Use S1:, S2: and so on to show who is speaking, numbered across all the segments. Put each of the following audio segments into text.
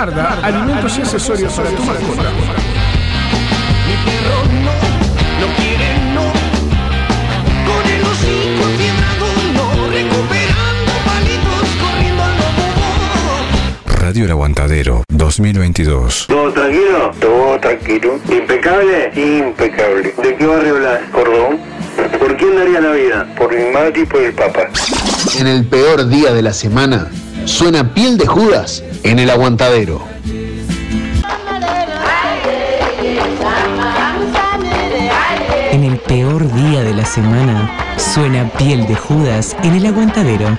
S1: Marda, alimentos y accesorios para tu mascota.
S2: Mi perro no, no quiere no. Con el hocico fiebrado no, recuperando palitos, corriendo al lobo.
S3: Radio El Aguantadero 2022.
S4: ¿Todo tranquilo? Todo tranquilo. ¿Impecable? Impecable. ¿De qué barrio hablas? Cordón. ¿Por quién daría la vida? Por mi madre y por el papa.
S5: En el peor día de la semana, suena piel de Judas en el aguantadero.
S6: En el peor día de la semana, suena piel de Judas en el aguantadero.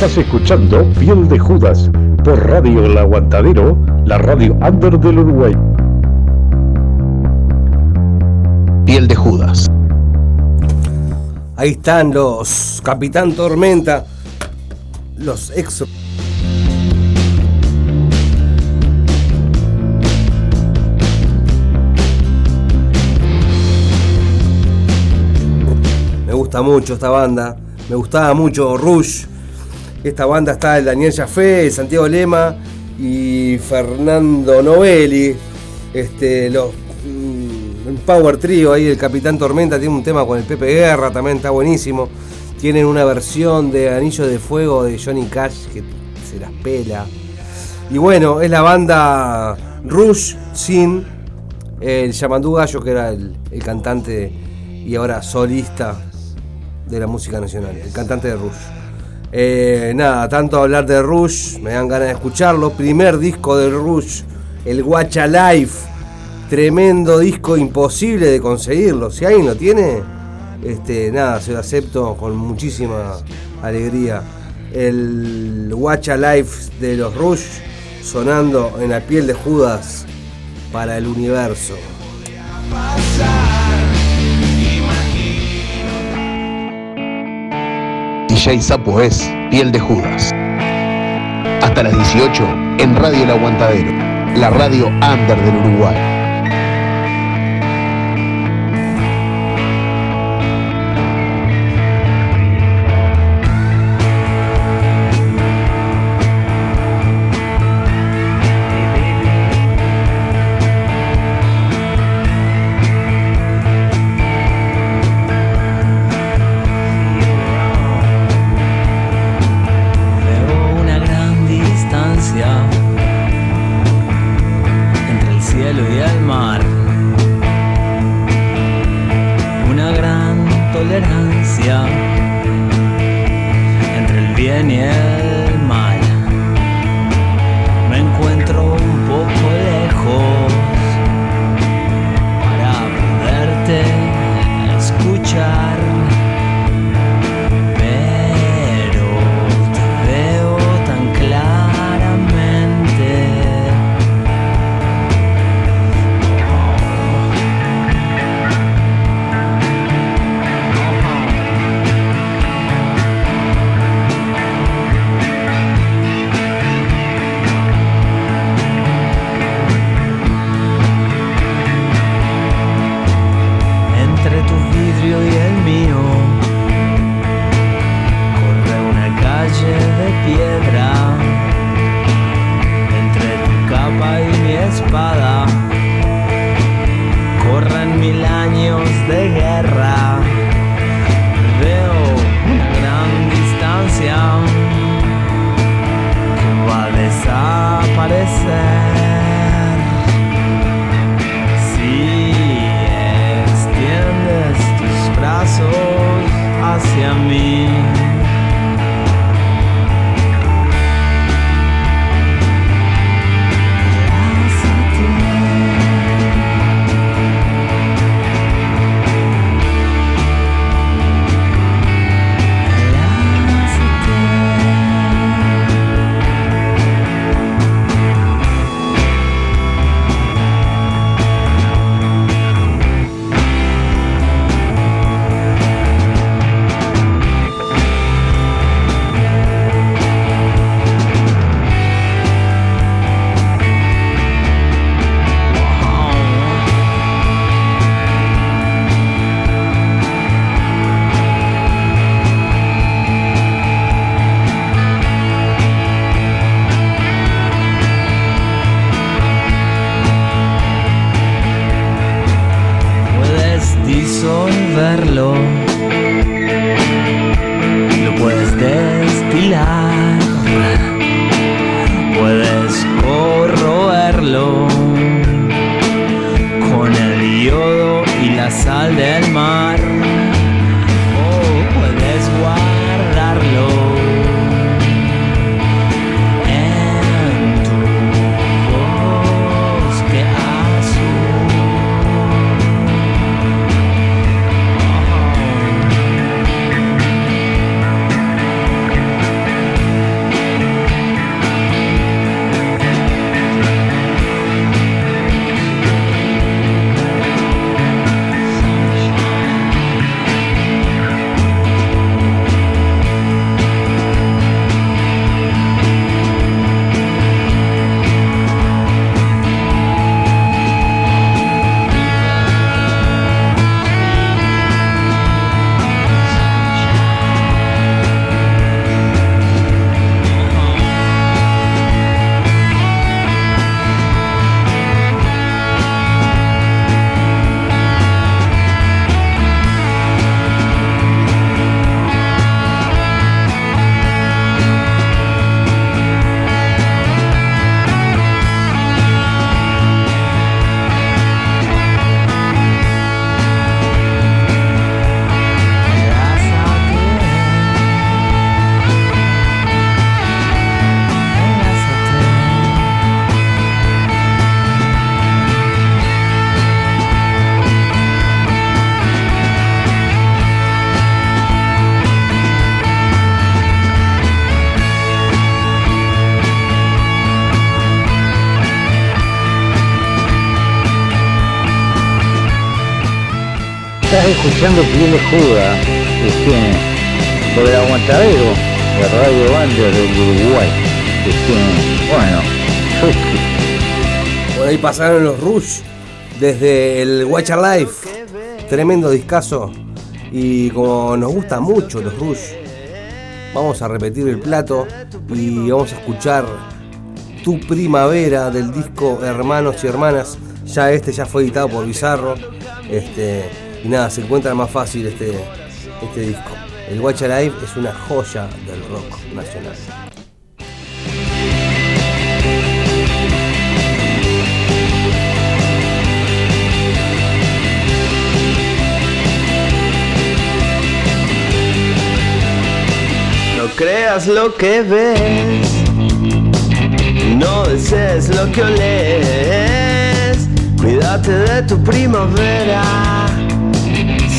S7: Estás escuchando Piel de Judas por Radio El Aguantadero, la radio under del Uruguay.
S8: Piel de Judas.
S9: Ahí están los Capitán Tormenta, los exo. Me gusta mucho esta banda, me gustaba mucho Rush. Esta banda está el Daniel Jafé, Santiago Lema y Fernando Novelli. Este, los mm, Power Trio ahí, el Capitán Tormenta tiene un tema con el Pepe Guerra, también está buenísimo. Tienen una versión de Anillo de Fuego de Johnny Cash que se las pela. Y bueno, es la banda Rush sin el Yamandú Gallo, que era el, el cantante y ahora solista de la música nacional, el cantante de Rush. Eh, nada, tanto hablar de Rush, me dan ganas de escucharlo. Primer disco de Rush, el Guacha Life. Tremendo disco, imposible de conseguirlo. Si alguien lo tiene, este, nada, se lo acepto con muchísima alegría. El Guacha Life de los Rush sonando en la piel de Judas para el universo.
S8: DJ Sapo es Piel de Judas. Hasta las 18 en Radio El Aguantadero, la radio under del Uruguay.
S10: Estás escuchando Piel de Juda, este, por el aguantadero, de Radio Under del Uruguay. Este, bueno,
S9: Por ahí pasaron los Rush desde el Watch Life. Tremendo discazo. Y como nos gusta mucho los Rush, vamos a repetir el plato y vamos a escuchar Tu Primavera del disco Hermanos y Hermanas. Ya este ya fue editado por Bizarro. Este, nada, se encuentra más fácil este, este disco. El Watch Live es una joya del rock nacional.
S8: No creas lo que ves, no desees lo que oles. Cuídate de tu primavera,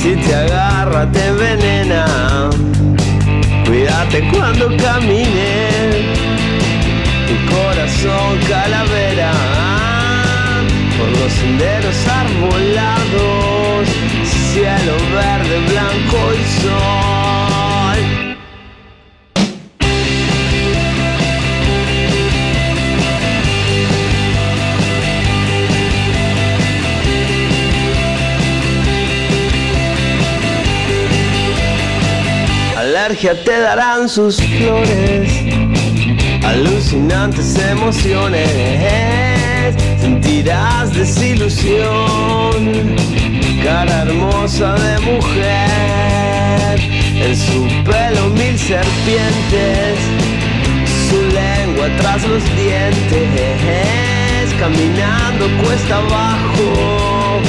S8: si te agarra te envenena. Cuídate cuando camines, tu corazón calavera por los senderos arbolados, cielo verde, blanco y sol. Alergia te darán sus flores, alucinantes emociones, sentirás desilusión, cara hermosa de mujer, en su pelo mil serpientes, su lengua tras los dientes, caminando cuesta abajo,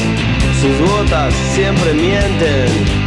S8: sus botas siempre mienten.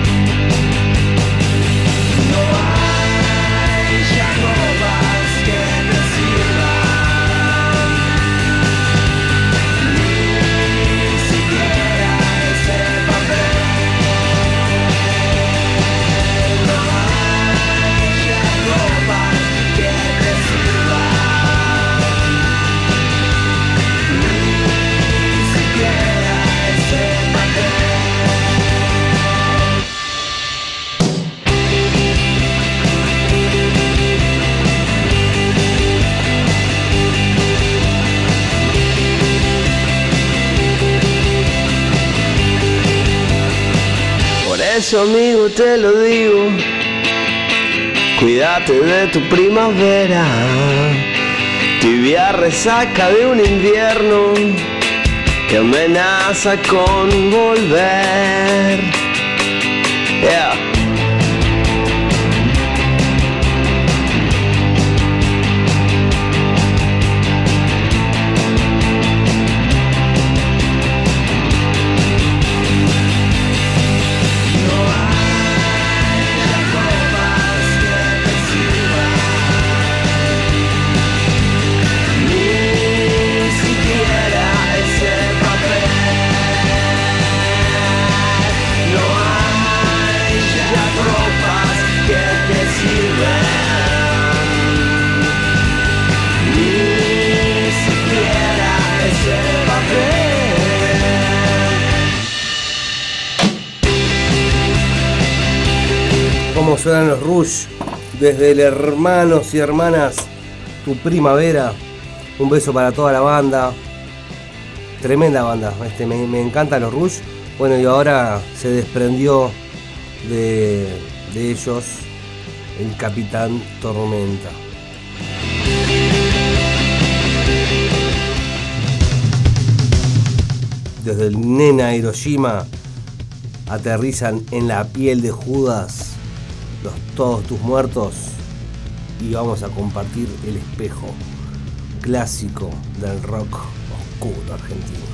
S8: Eso amigo te lo digo, cuídate de tu primavera, tibia resaca de un invierno que amenaza con volver.
S9: Suenan los Rush desde el Hermanos y Hermanas, tu primavera. Un beso para toda la banda. Tremenda banda, este, me, me encantan los Rush. Bueno, y ahora se desprendió de, de ellos el Capitán Tormenta. Desde el Nena Hiroshima aterrizan en la piel de Judas los todos tus muertos y vamos a compartir el espejo clásico del rock oscuro argentino.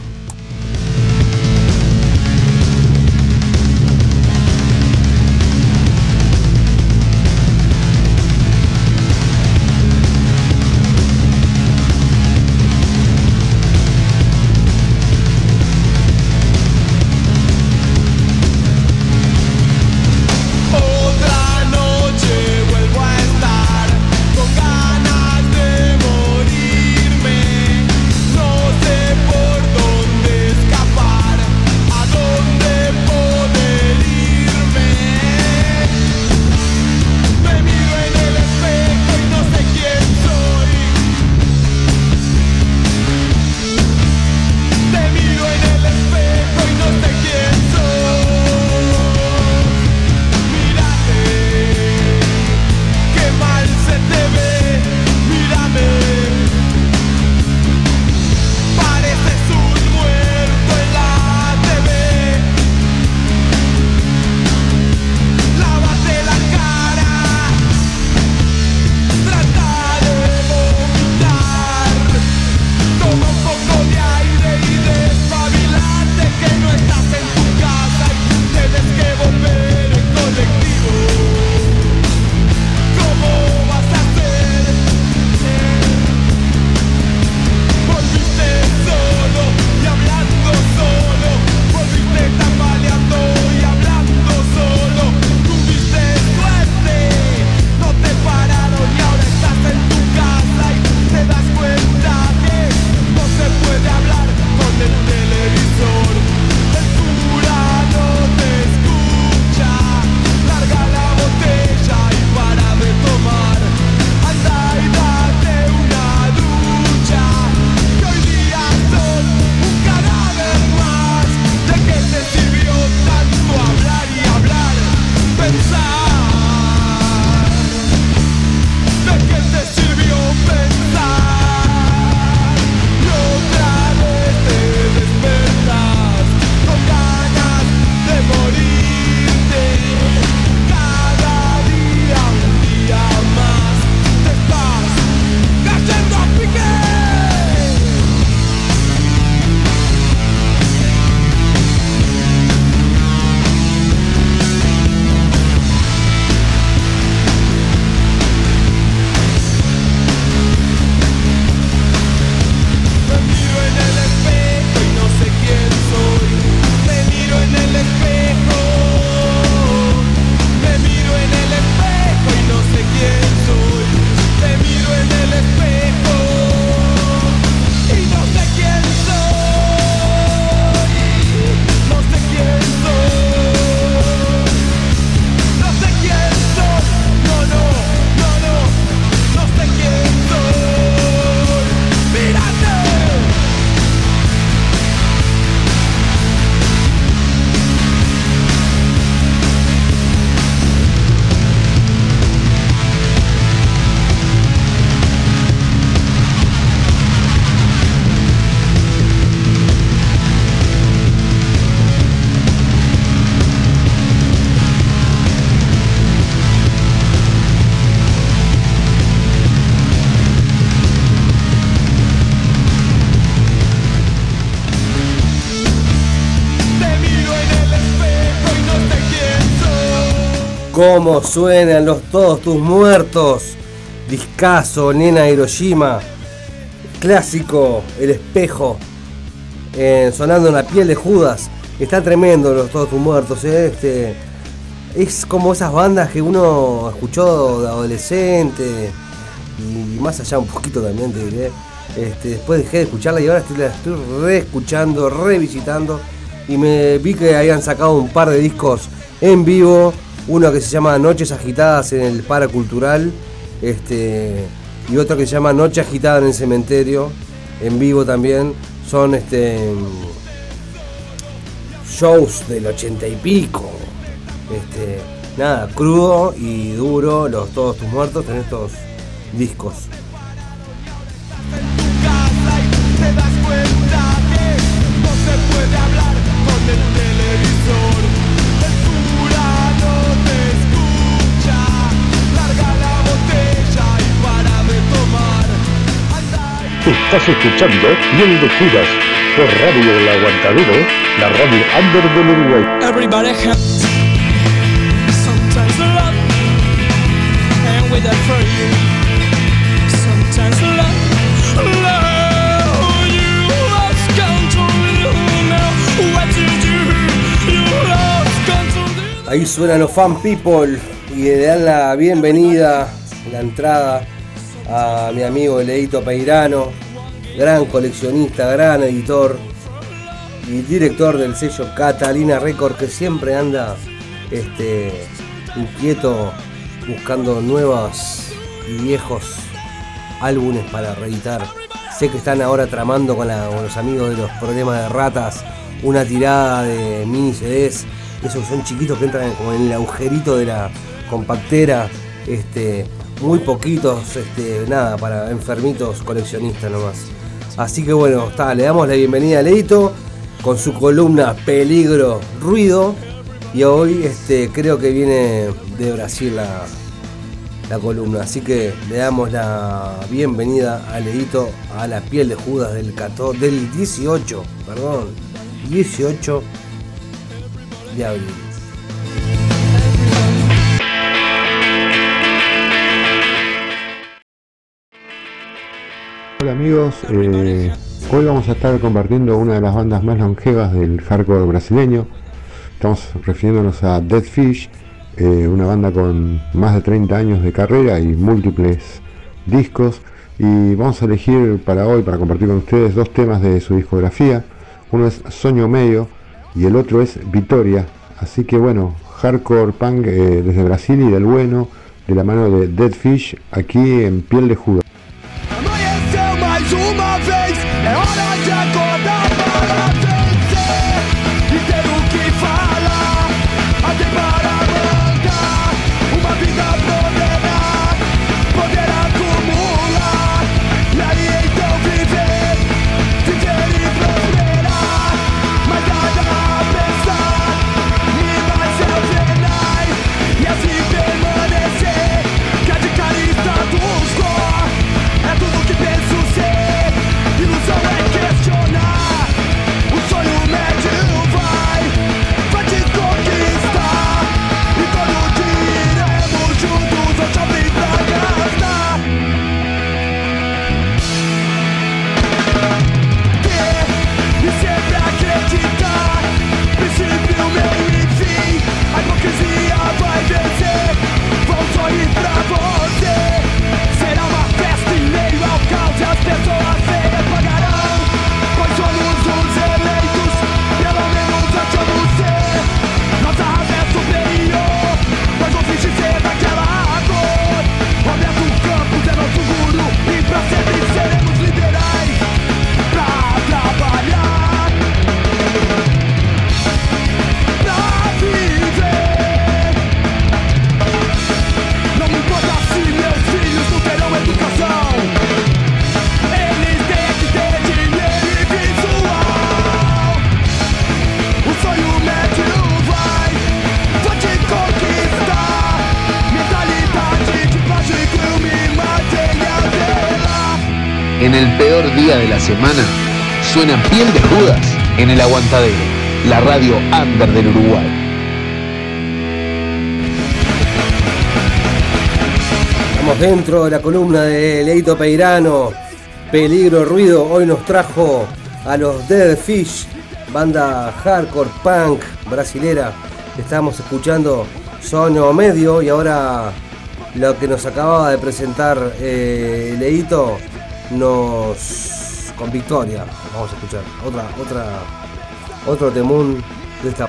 S9: Cómo suenan los todos tus muertos. Discaso, Nena Hiroshima. Clásico, El Espejo. eh, sonando en la piel de Judas. Está tremendo los todos tus muertos. eh, Este, es como esas bandas que uno escuchó de adolescente. Y más allá un poquito también te diré. Este, después dejé de escucharla y ahora estoy, la estoy reescuchando, revisitando. Y me vi que habían sacado un par de discos en vivo. Uno que se llama Noches Agitadas en el Paracultural. Este, y otro que se llama Noche Agitada en el Cementerio. En vivo también. Son este shows del ochenta y pico. Este, nada, crudo y duro, los todos tus muertos en estos discos.
S7: Estás escuchando Piel de Judas por Radio El Aguantadero, la radio under del Uruguay.
S11: Everybody has sometimes love and without for you. Sometimes love, love you lost control. You know what to do. You lost control.
S9: Ahí suenan los fan people y le dan la bienvenida, la entrada a mi amigo Leito Peirano, gran coleccionista, gran editor y director del sello Catalina Record que siempre anda este, inquieto buscando nuevos y viejos álbumes para reeditar. Sé que están ahora tramando con, con los amigos de los problemas de ratas una tirada de mini CDs, esos son chiquitos que entran como en el agujerito de la compactera, este, muy poquitos, este, nada, para enfermitos coleccionistas nomás. Así que bueno, está, le damos la bienvenida a Leito con su columna Peligro, Ruido. Y hoy este, creo que viene de Brasil la, columna. Así que le damos la bienvenida a Leito a la piel de Judas del, 14 del 18, perdón, 18 de abril.
S12: Hola amigos, eh, hoy vamos a estar compartiendo una de las bandas más longevas del hardcore brasileño. Estamos refiriéndonos a Dead Fish, eh, una banda con más de 30 años de carrera y múltiples discos. Y vamos a elegir para hoy, para compartir con ustedes, dos temas de su discografía. Uno es Soño Medio y el otro es Vitoria. Así que bueno, hardcore punk eh, desde Brasil y del bueno, de la mano de Dead Fish, aquí en Piel de Judas.
S2: Do my semana, suena Piel de Judas en el Aguantadero, la radio under del Uruguay.
S9: Estamos dentro de la columna de Leito Peirano, Peligro Ruido. Hoy nos trajo a los Dead Fish, banda hardcore punk brasilera. Estamos escuchando Sono Medio y ahora lo que nos acababa de presentar eh, Leito nos con Victoria. Vamos a escuchar otra, otra, otro temún de esta.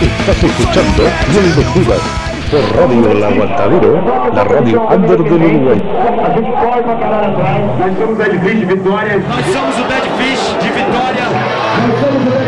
S7: Estás escuchando de Judas por Radio El Aguantadero, la radio under del Uruguay.
S4: A gente corre pra caralho atrás. Nós somos o Bad Fish de Vitória.
S11: Nós somos o Bad Fish de Vitória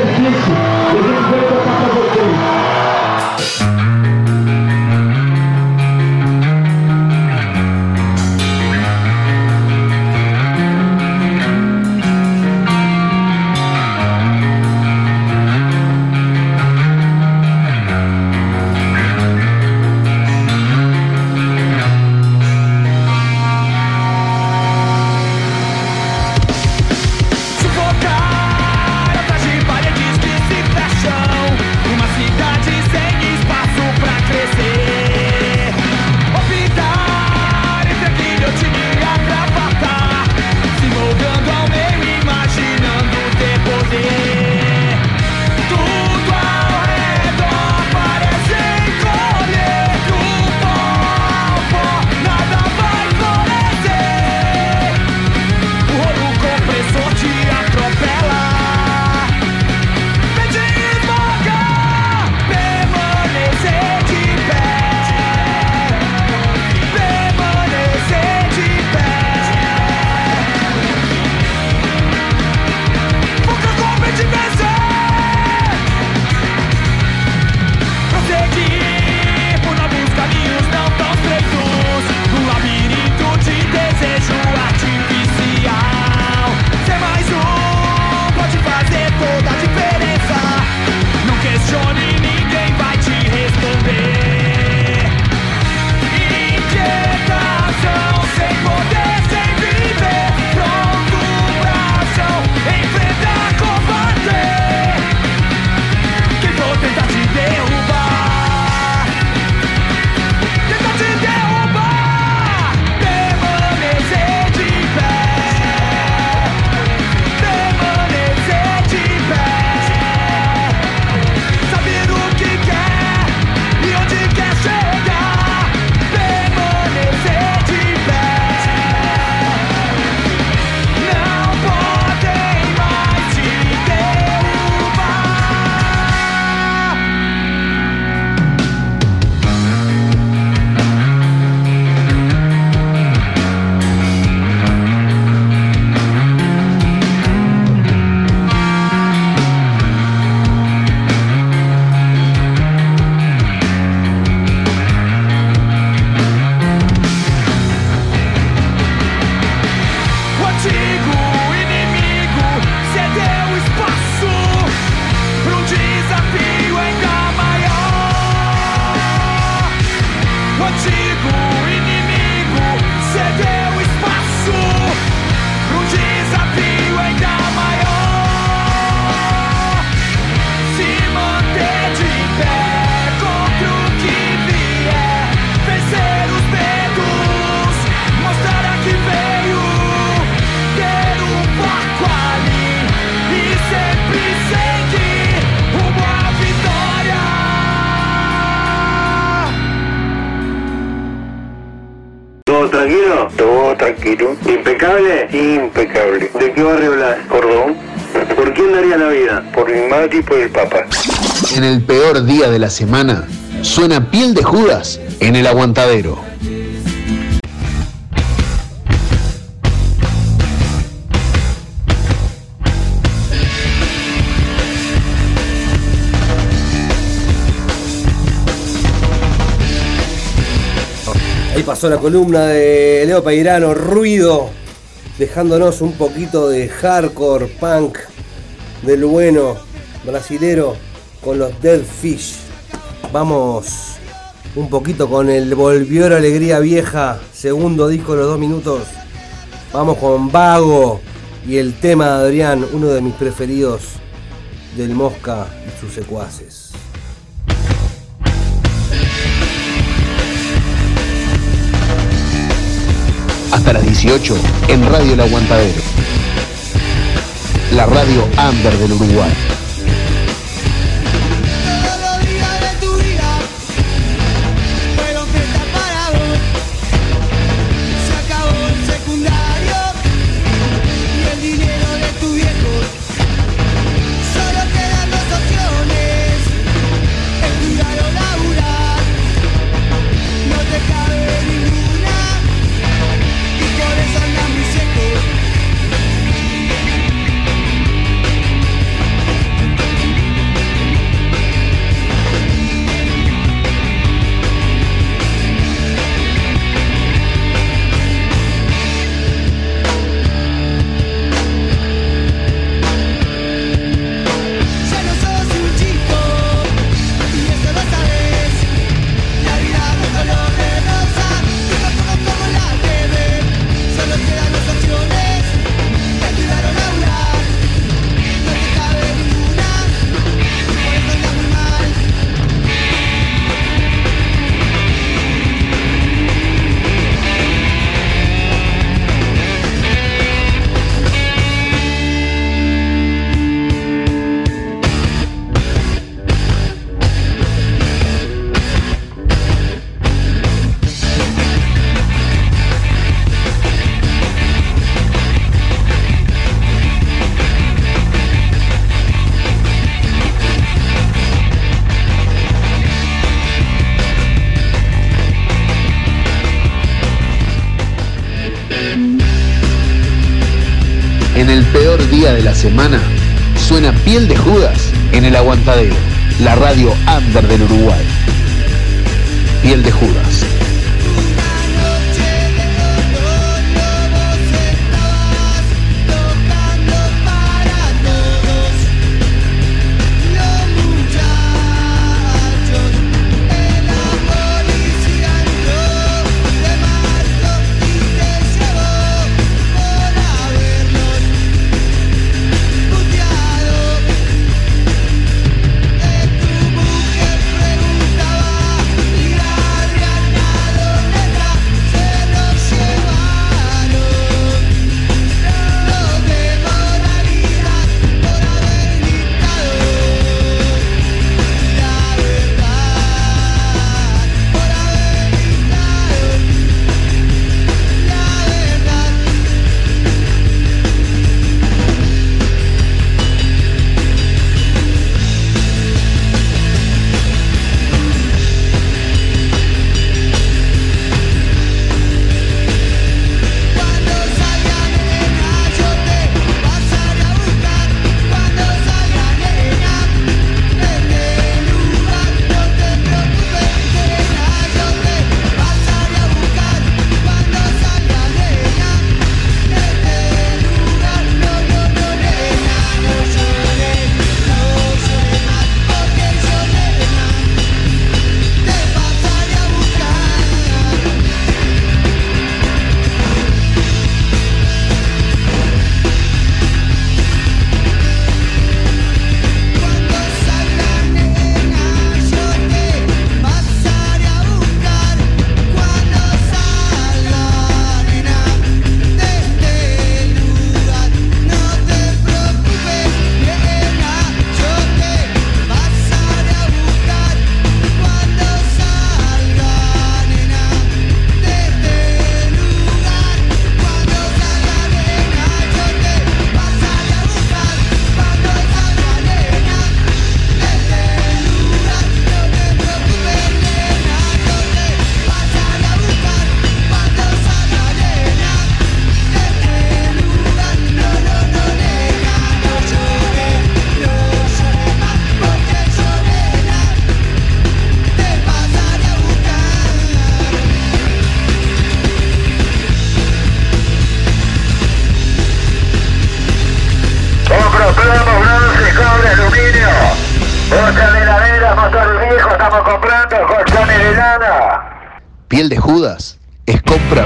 S4: tranquilo? Todo tranquilo. ¿Impecable? Impecable. ¿De qué barrio hablas? ¿Cordón? ¿Por quién daría la vida? Por mi madre y por el papá.
S2: En el peor día de la semana, suena piel de Judas en el aguantadero.
S9: Pasó la columna de Leo Peirano, ruido, dejándonos un poquito de hardcore punk del bueno brasilero con los Dead Fish. Vamos un poquito con el Volvió la Alegría Vieja, segundo disco de los dos minutos. Vamos con Vago y el tema de Adrián, uno de mis preferidos del Mosca y sus secuaces.
S2: hasta las 18 en Radio El Aguantadero. La radio Amber del Uruguay. suena Piel de Judas en el Aguantadero, la radio under del Uruguay. Piel de Judas.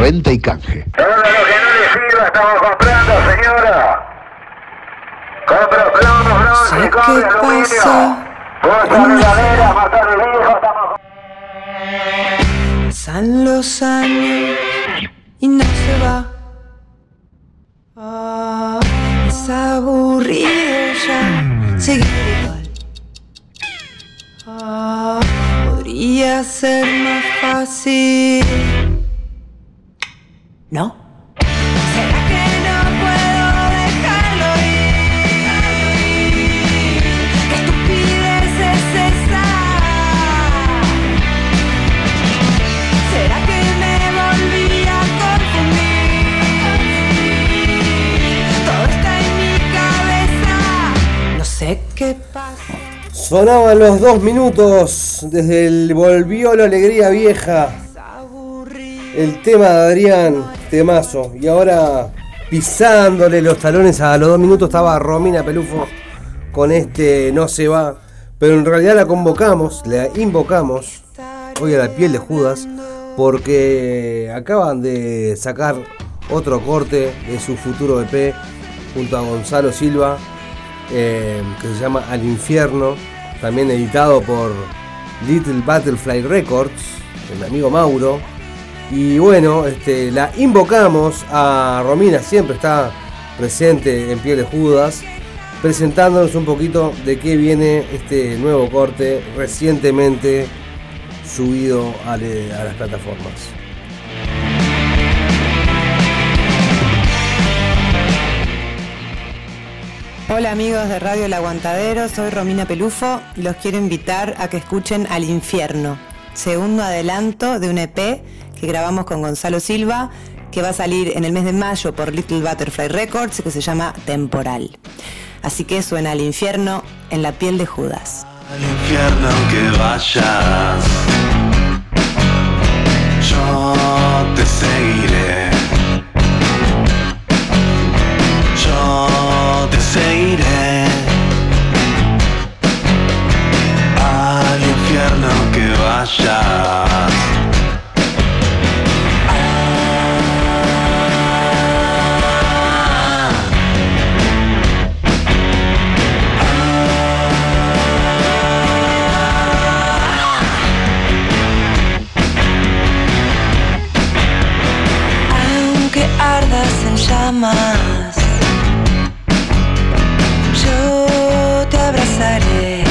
S11: renta y
S2: canje.
S4: Todo lo que no le sirva estamos comprando, señora.
S13: Compra plomo, bronce, cobre, aluminio. Los años y no se va. Oh, es aburrido ya seguir igual. Ah, podría ser más fácil. ¿No? ¿Será que no puedo dejarlo ir? ¿Qué estupidez es esa? ¿Será que me volví a confundir? Todo está en mi cabeza. No sé qué pasa.
S9: Sonaban los dos minutos desde el Volvió la Alegría Vieja. El tema de Adrián Temazo. Y ahora pisándole los talones a los dos minutos estaba Romina Pelufo con este No se va. Pero en realidad la convocamos, la invocamos hoy a la piel de Judas porque acaban de sacar otro corte de su futuro EP junto a Gonzalo Silva eh, que se llama Al Infierno, también editado por Little Butterfly Records, mi amigo Mauro. Y bueno, este, la invocamos a Romina, siempre está presente en Piel de Judas, presentándonos un poquito de qué viene este nuevo corte recientemente subido a, a las plataformas.
S14: Hola amigos de Radio El Aguantadero, soy Romina Pelufo y los quiero invitar a que escuchen Al Infierno, segundo adelanto de un EP que grabamos con Gonzalo Silva, que va a salir en el mes de mayo por Little Butterfly Records, que se llama Temporal. Así que suena Al Infierno en la piel de Judas.
S15: Al infierno que vayas, yo te seguiré. Yo te seguiré. Al infierno que vayas.
S13: Llamas, yo te abrazaré.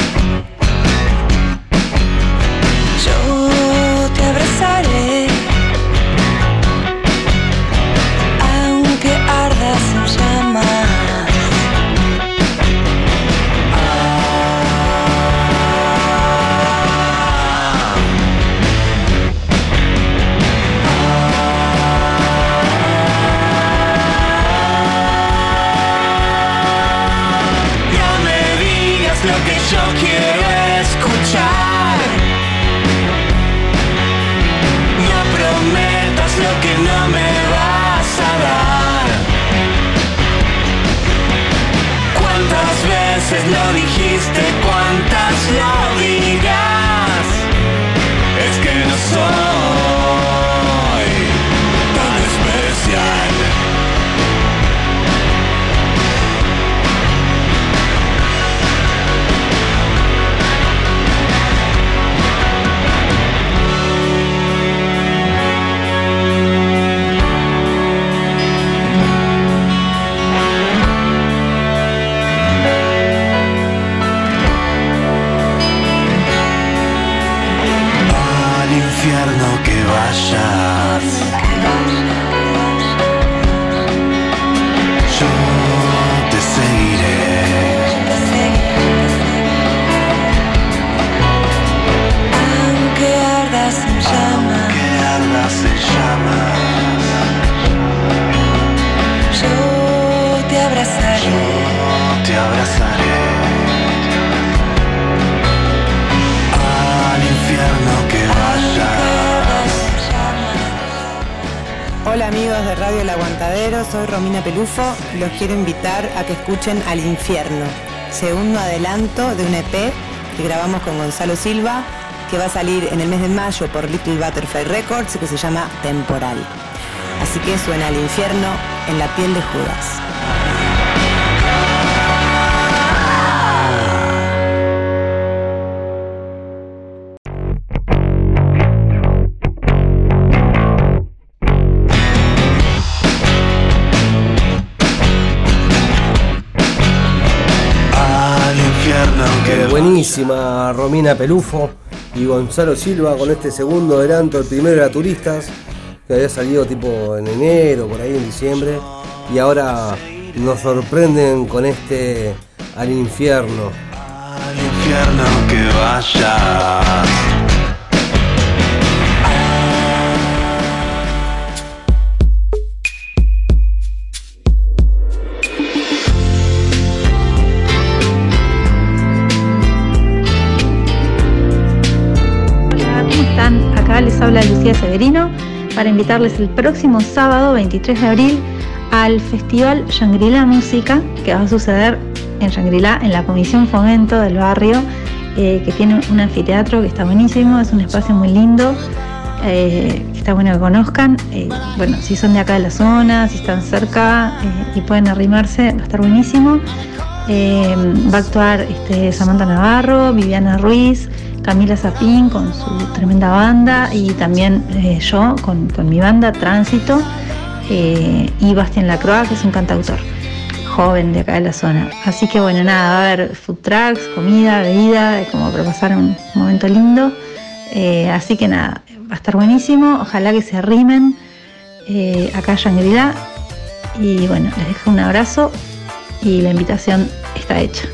S14: Los quiero invitar a que escuchen Al Infierno, segundo adelanto de un EP que grabamos con Gonzalo Silva, que va a salir en el mes de mayo por Little Butterfly Records que se llama Temporal. Así que suena Al Infierno en la piel de Judas.
S9: Buenísima Romina Pelufo y Gonzalo Silva con este segundo adelanto. El primero era Turistas, que había salido tipo en enero, por ahí en diciembre. Y ahora nos sorprenden con este Al infierno.
S15: Al infierno que vayas.
S16: Les habla Lucía Severino para invitarles el próximo sábado 23 de abril al Festival Shangri-La Música que va a suceder en Shangri-La en la Comisión Fomento del barrio eh, que tiene un anfiteatro que está buenísimo, es un espacio muy lindo, eh, está bueno que conozcan. eh, bueno, si son de acá de la zona, si están cerca y pueden arrimarse, va a estar buenísimo. Va a actuar este, Samantha Navarro, Viviana Ruiz, Camila Zapín con su tremenda banda y también eh, yo con, con mi banda Tránsito eh, y Bastián Lacroix, que es un cantautor joven de acá de la zona. Así que bueno, nada, va a haber food trucks, comida, bebida, como para pasar un momento lindo. Eh, así que nada, va a estar buenísimo. Ojalá que se arrimen acá a Shangri-La. Y bueno, les dejo un abrazo y la invitación está hecha.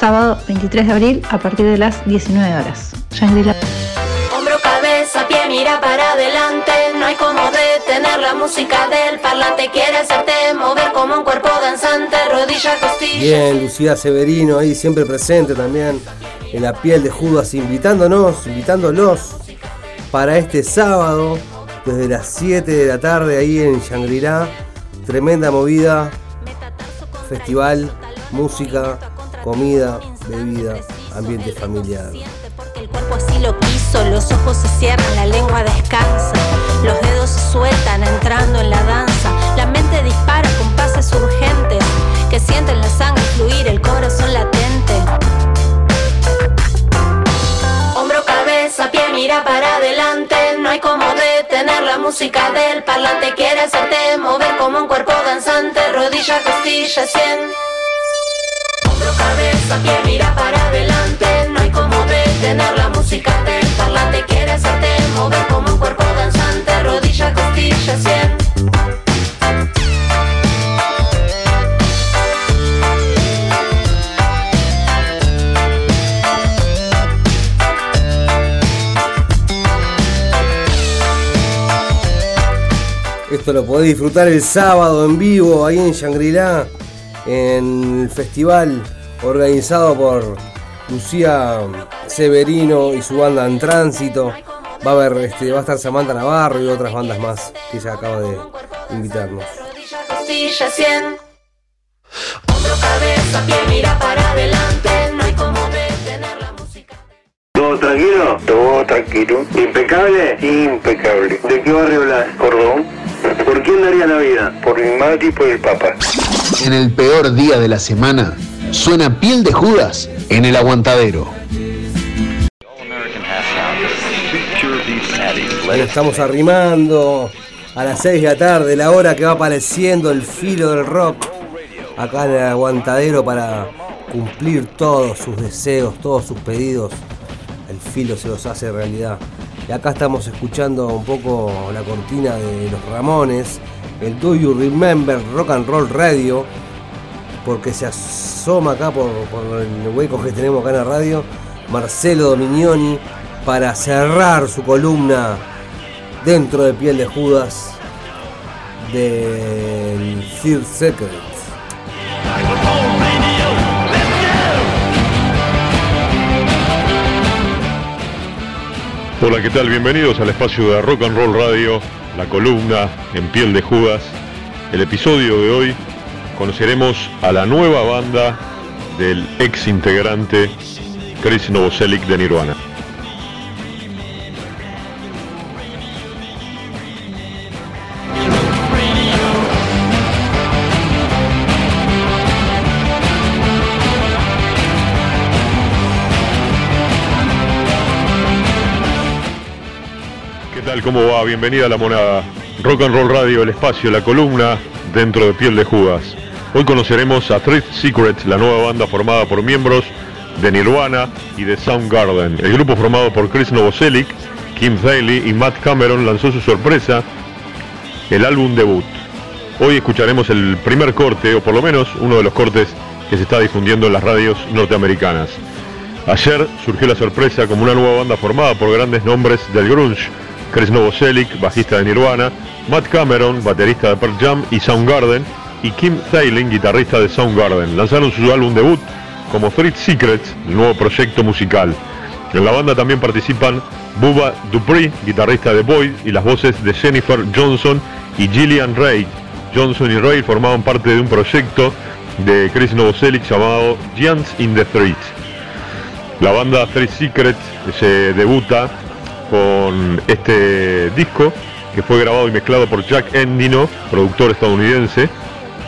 S16: Sábado 23 de abril a partir de las 19 horas. Shangri-La.
S13: Hombro, cabeza, pie, mira para adelante. No hay como detener la música del parlante. Quiere hacerte mover como un cuerpo danzante. Rodilla, costilla.
S9: Bien, Lucía Severino ahí siempre presente también en la piel de Judas, invitándonos, invitándolos para este sábado desde las 7 de la tarde ahí en Shangri-La. Tremenda movida, festival, música, comida, bebida, ambiente familiar.
S13: El cuerpo así lo quiso, los ojos se cierran, la lengua descansa, los dedos se sueltan entrando en la danza, la mente dispara con pases urgentes que sienten la sangre fluir, el corazón latente. Hombro, cabeza, pie, mira para adelante, no hay como detener la música del parlante, quiere hacerte mover como un cuerpo danzante, rodilla, costilla, sien. Cabeza, pie, mira para adelante, no hay como detener la música del parlante, quiere hacerte mover como un cuerpo danzante, rodilla, costilla, sien.
S9: Esto lo podés disfrutar el sábado en vivo ahí en Shangri-La, en el festival organizado por Lucía Severino y su banda en tránsito. Va a haber, este, va a estar Samantha Navarro y otras bandas más que ella acaba de invitarnos.
S4: ¿Todo tranquilo? Todo tranquilo. ¿Impecable? Impecable. ¿De qué barrio hablas? Cordón. ¿Por quién daría la vida? Por mi madre y por el papá.
S2: En el peor día de la semana, suena piel de Judas en el aguantadero.
S9: Ahí estamos arrimando a las 6 de la tarde, la hora que va apareciendo el filo del rock acá en el aguantadero para cumplir todos sus deseos, todos sus pedidos. El filo se los hace realidad. Y acá estamos escuchando un poco la cortina de los Ramones, el Do You Remember Rock and Roll Radio, porque se asoma acá por, por el hueco que tenemos acá en la radio, Marcelo Dominioni, para cerrar su columna dentro de piel de Judas del Third Secret.
S17: Hola, ¿qué tal? Bienvenidos al espacio de Rock and Roll Radio, la columna en piel de Judas. El episodio de hoy conoceremos a la nueva banda del ex integrante Chris Novoselic de Nirvana. Tal? ¿Cómo va? Bienvenida a la monada. Rock and Roll Radio, el espacio, la columna dentro de piel de Judas. Hoy conoceremos a Thrift Secret, la nueva banda formada por miembros de Nirvana y de Soundgarden. El grupo formado por Chris Novoselic, Kim Daly y Matt Cameron lanzó su sorpresa, el álbum debut. Hoy escucharemos el primer corte, o por lo menos uno de los cortes que se está difundiendo en las radios norteamericanas. Ayer surgió la sorpresa como una nueva banda formada por grandes nombres del grunge, Chris Novoselic, bajista de Nirvana, Matt Cameron, baterista de Pearl Jam y Soundgarden, y Kim Thaylen, guitarrista de Soundgarden. Lanzaron su álbum debut como Street Secrets, el nuevo proyecto musical. En la banda también participan Bubba Dupree, guitarrista de Boyd, y las voces de Jennifer Johnson y Gillian Ray. Johnson y Ray formaban parte de un proyecto de Chris Novoselic llamado Giants in the Streets. La banda Street Secrets se debuta con este disco que fue grabado y mezclado por Jack Endino, productor estadounidense,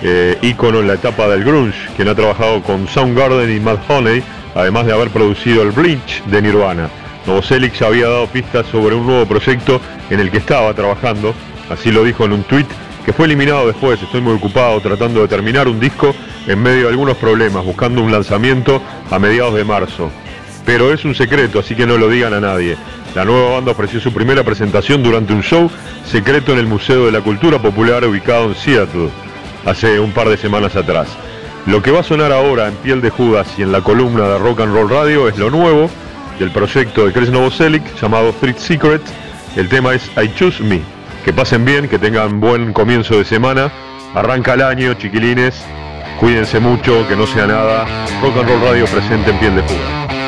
S17: eh, ícono en la etapa del grunge, quien ha trabajado con Soundgarden y Mad Honey, además de haber producido el Bleach de Nirvana. Novoselic ya había dado pistas sobre un nuevo proyecto en el que estaba trabajando, así lo dijo en un tweet que fue eliminado después, estoy muy ocupado tratando de terminar un disco en medio de algunos problemas, buscando un lanzamiento a mediados de marzo. Pero es un secreto, así que no lo digan a nadie. La nueva banda ofreció su primera presentación durante un show secreto en el Museo de la Cultura Popular ubicado en Seattle hace un par de semanas atrás. Lo que va a sonar ahora en Piel de Judas y en la columna de Rock and Roll Radio es lo nuevo del proyecto de Chris Novoselic llamado Street Secret. El tema es I Choose Me. Que pasen bien, que tengan buen comienzo de semana. Arranca el año, chiquilines. Cuídense mucho, que no sea nada. Rock and Roll Radio presente en Piel de Judas.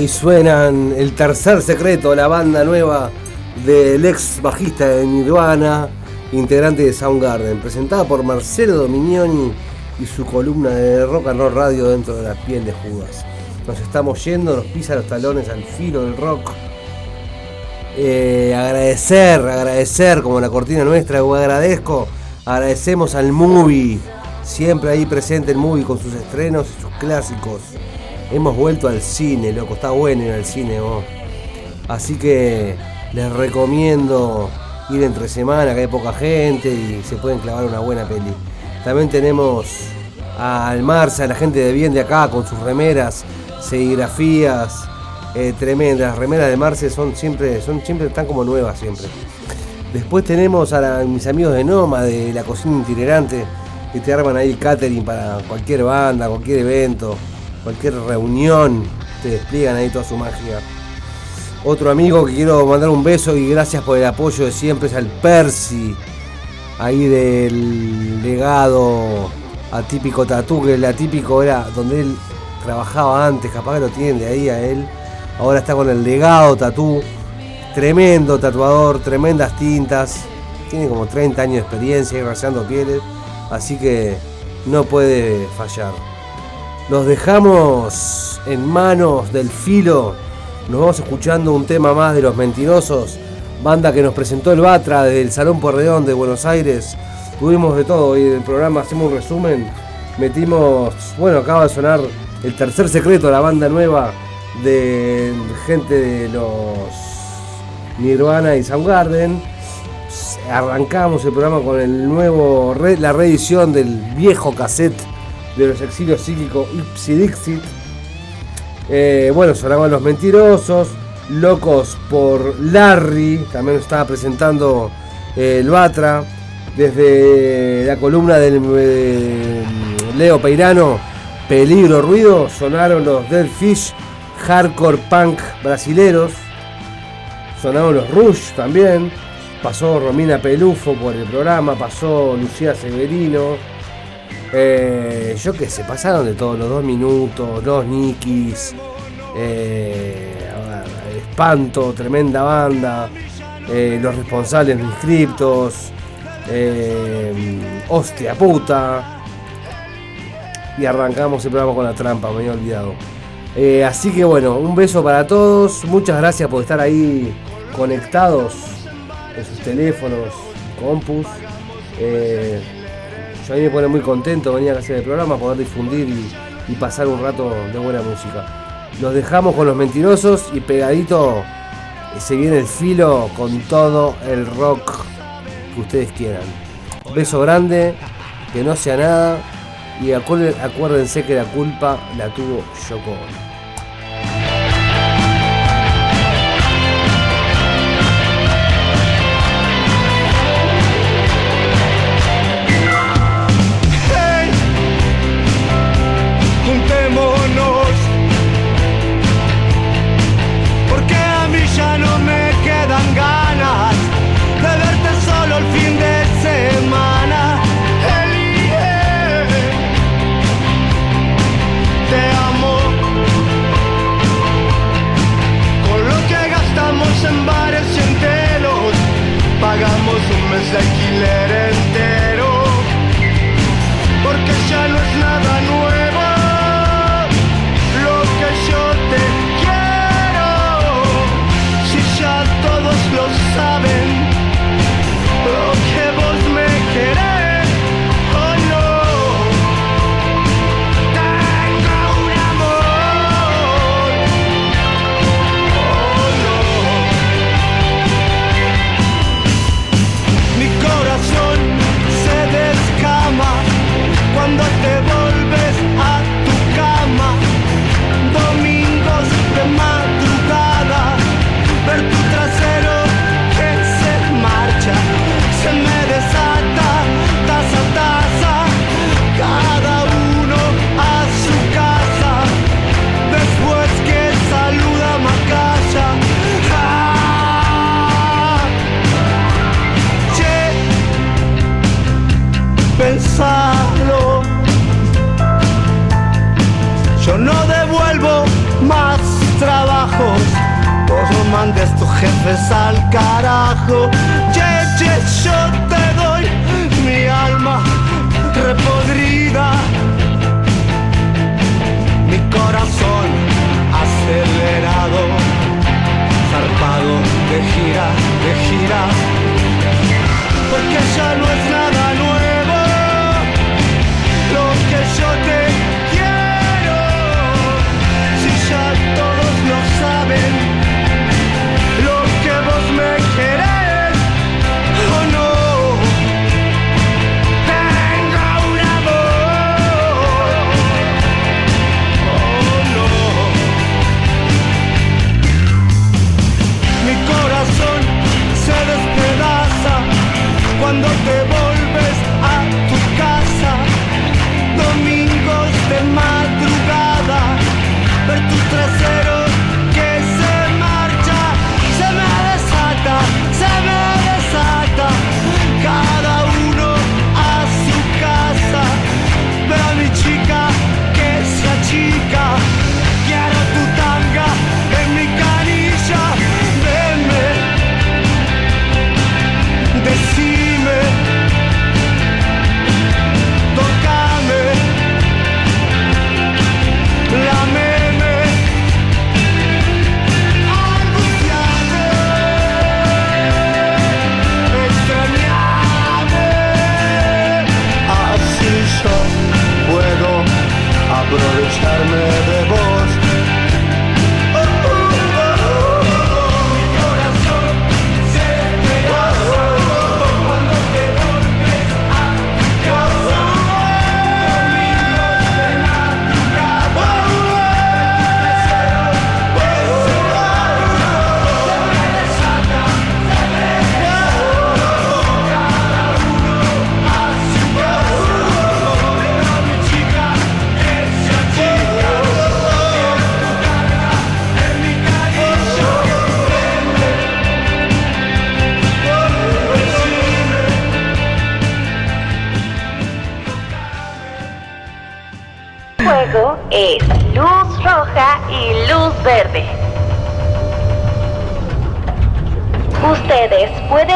S9: Ahí suenan el tercer secreto, la banda nueva del ex bajista de Nirvana, integrante de Soundgarden, presentada por Marcelo Dominioni y su columna de Rock and Roll Radio dentro de la piel de Judas. Nos estamos yendo, nos pisa los talones al filo del rock. Eh, agradecer, agradecer como la cortina nuestra, o agradezco, agradecemos al movie, siempre ahí presente el movie con sus estrenos y sus clásicos. Hemos vuelto al cine, loco, está bueno ir al cine vos. Así que les recomiendo ir entre semana, que hay poca gente y se pueden clavar una buena peli. También tenemos al Marza, la gente de bien de acá, con sus remeras, serigrafías, eh, tremendas. Las remeras de Marce son siempre, son siempre están como nuevas siempre. Después tenemos a mis amigos de Noma, de la cocina itinerante, que te arman ahí catering para cualquier banda, cualquier evento, cualquier reunión, te despliegan ahí toda su magia. Otro amigo que quiero mandar un beso y gracias por el apoyo de siempre es al Percy, ahí del legado atípico Tatú, que el atípico era donde él trabajaba antes, capaz que lo tienen de ahí a él. Ahora está con el legado tatú. Tremendo tatuador, tremendas tintas. Tiene como 30 años de experiencia y pieles. Así que no puede fallar. Los dejamos en manos del filo. Nos vamos escuchando un tema más de Los Mentirosos. Banda que nos presentó el Batra desde el Salón Porreón de Buenos Aires. Tuvimos de todo y en el programa hacemos un resumen. Metimos, bueno, acaba de sonar el tercer secreto la banda nueva de gente de los Nirvana y Soundgarden. Arrancamos el programa con el nuevo, la reedición del viejo cassette de los exilios psíquicos Ipsy Dixit. Eh, bueno, sonaban los mentirosos, locos por Larry, también estaba presentando eh, el Batra, desde la columna del eh, Leo Peirano, Peligro Ruido, sonaron los Dead Fish, hardcore punk brasileros, sonaron los Rush también, pasó Romina Pelufo por el programa, pasó Lucía Severino, eh, yo qué sé, pasaron de todos los dos minutos, los Nikis, eh, Espanto, tremenda banda, eh, los responsables no inscriptos, Hostia puta. Y arrancamos el programa con la trampa, me había olvidado. Así que bueno, un beso para todos, muchas gracias por estar ahí conectados en sus teléfonos, compus. A mí me pone muy contento venir a hacer el programa, poder difundir y, pasar un rato de buena música. Los dejamos con los mentirosos y pegadito eh, se viene el filo con todo el rock que ustedes quieran. Beso grande, que no sea nada y acuérden- acuérdense que la culpa la tuvo Yoko.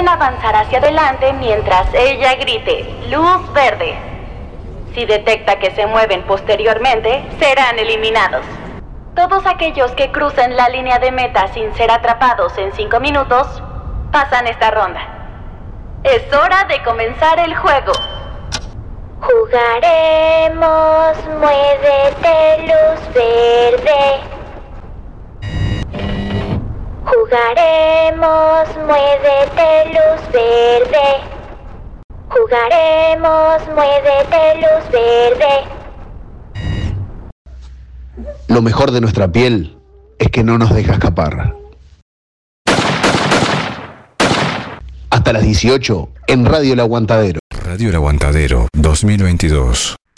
S18: Pueden avanzar hacia adelante mientras ella grite luz verde. Si detecta que se mueven posteriormente, serán eliminados. Todos aquellos que crucen la línea de meta sin ser atrapados en 5 minutos, pasan esta ronda. Es hora de comenzar el juego.
S19: Jugaremos, muévete luz verde. Jugaremos, muévete luz verde. Jugaremos, muévete luz verde.
S5: Lo mejor de nuestra piel es que no nos deja escapar. Hasta las 18 en Radio El Aguantadero.
S20: Radio El Aguantadero 2022.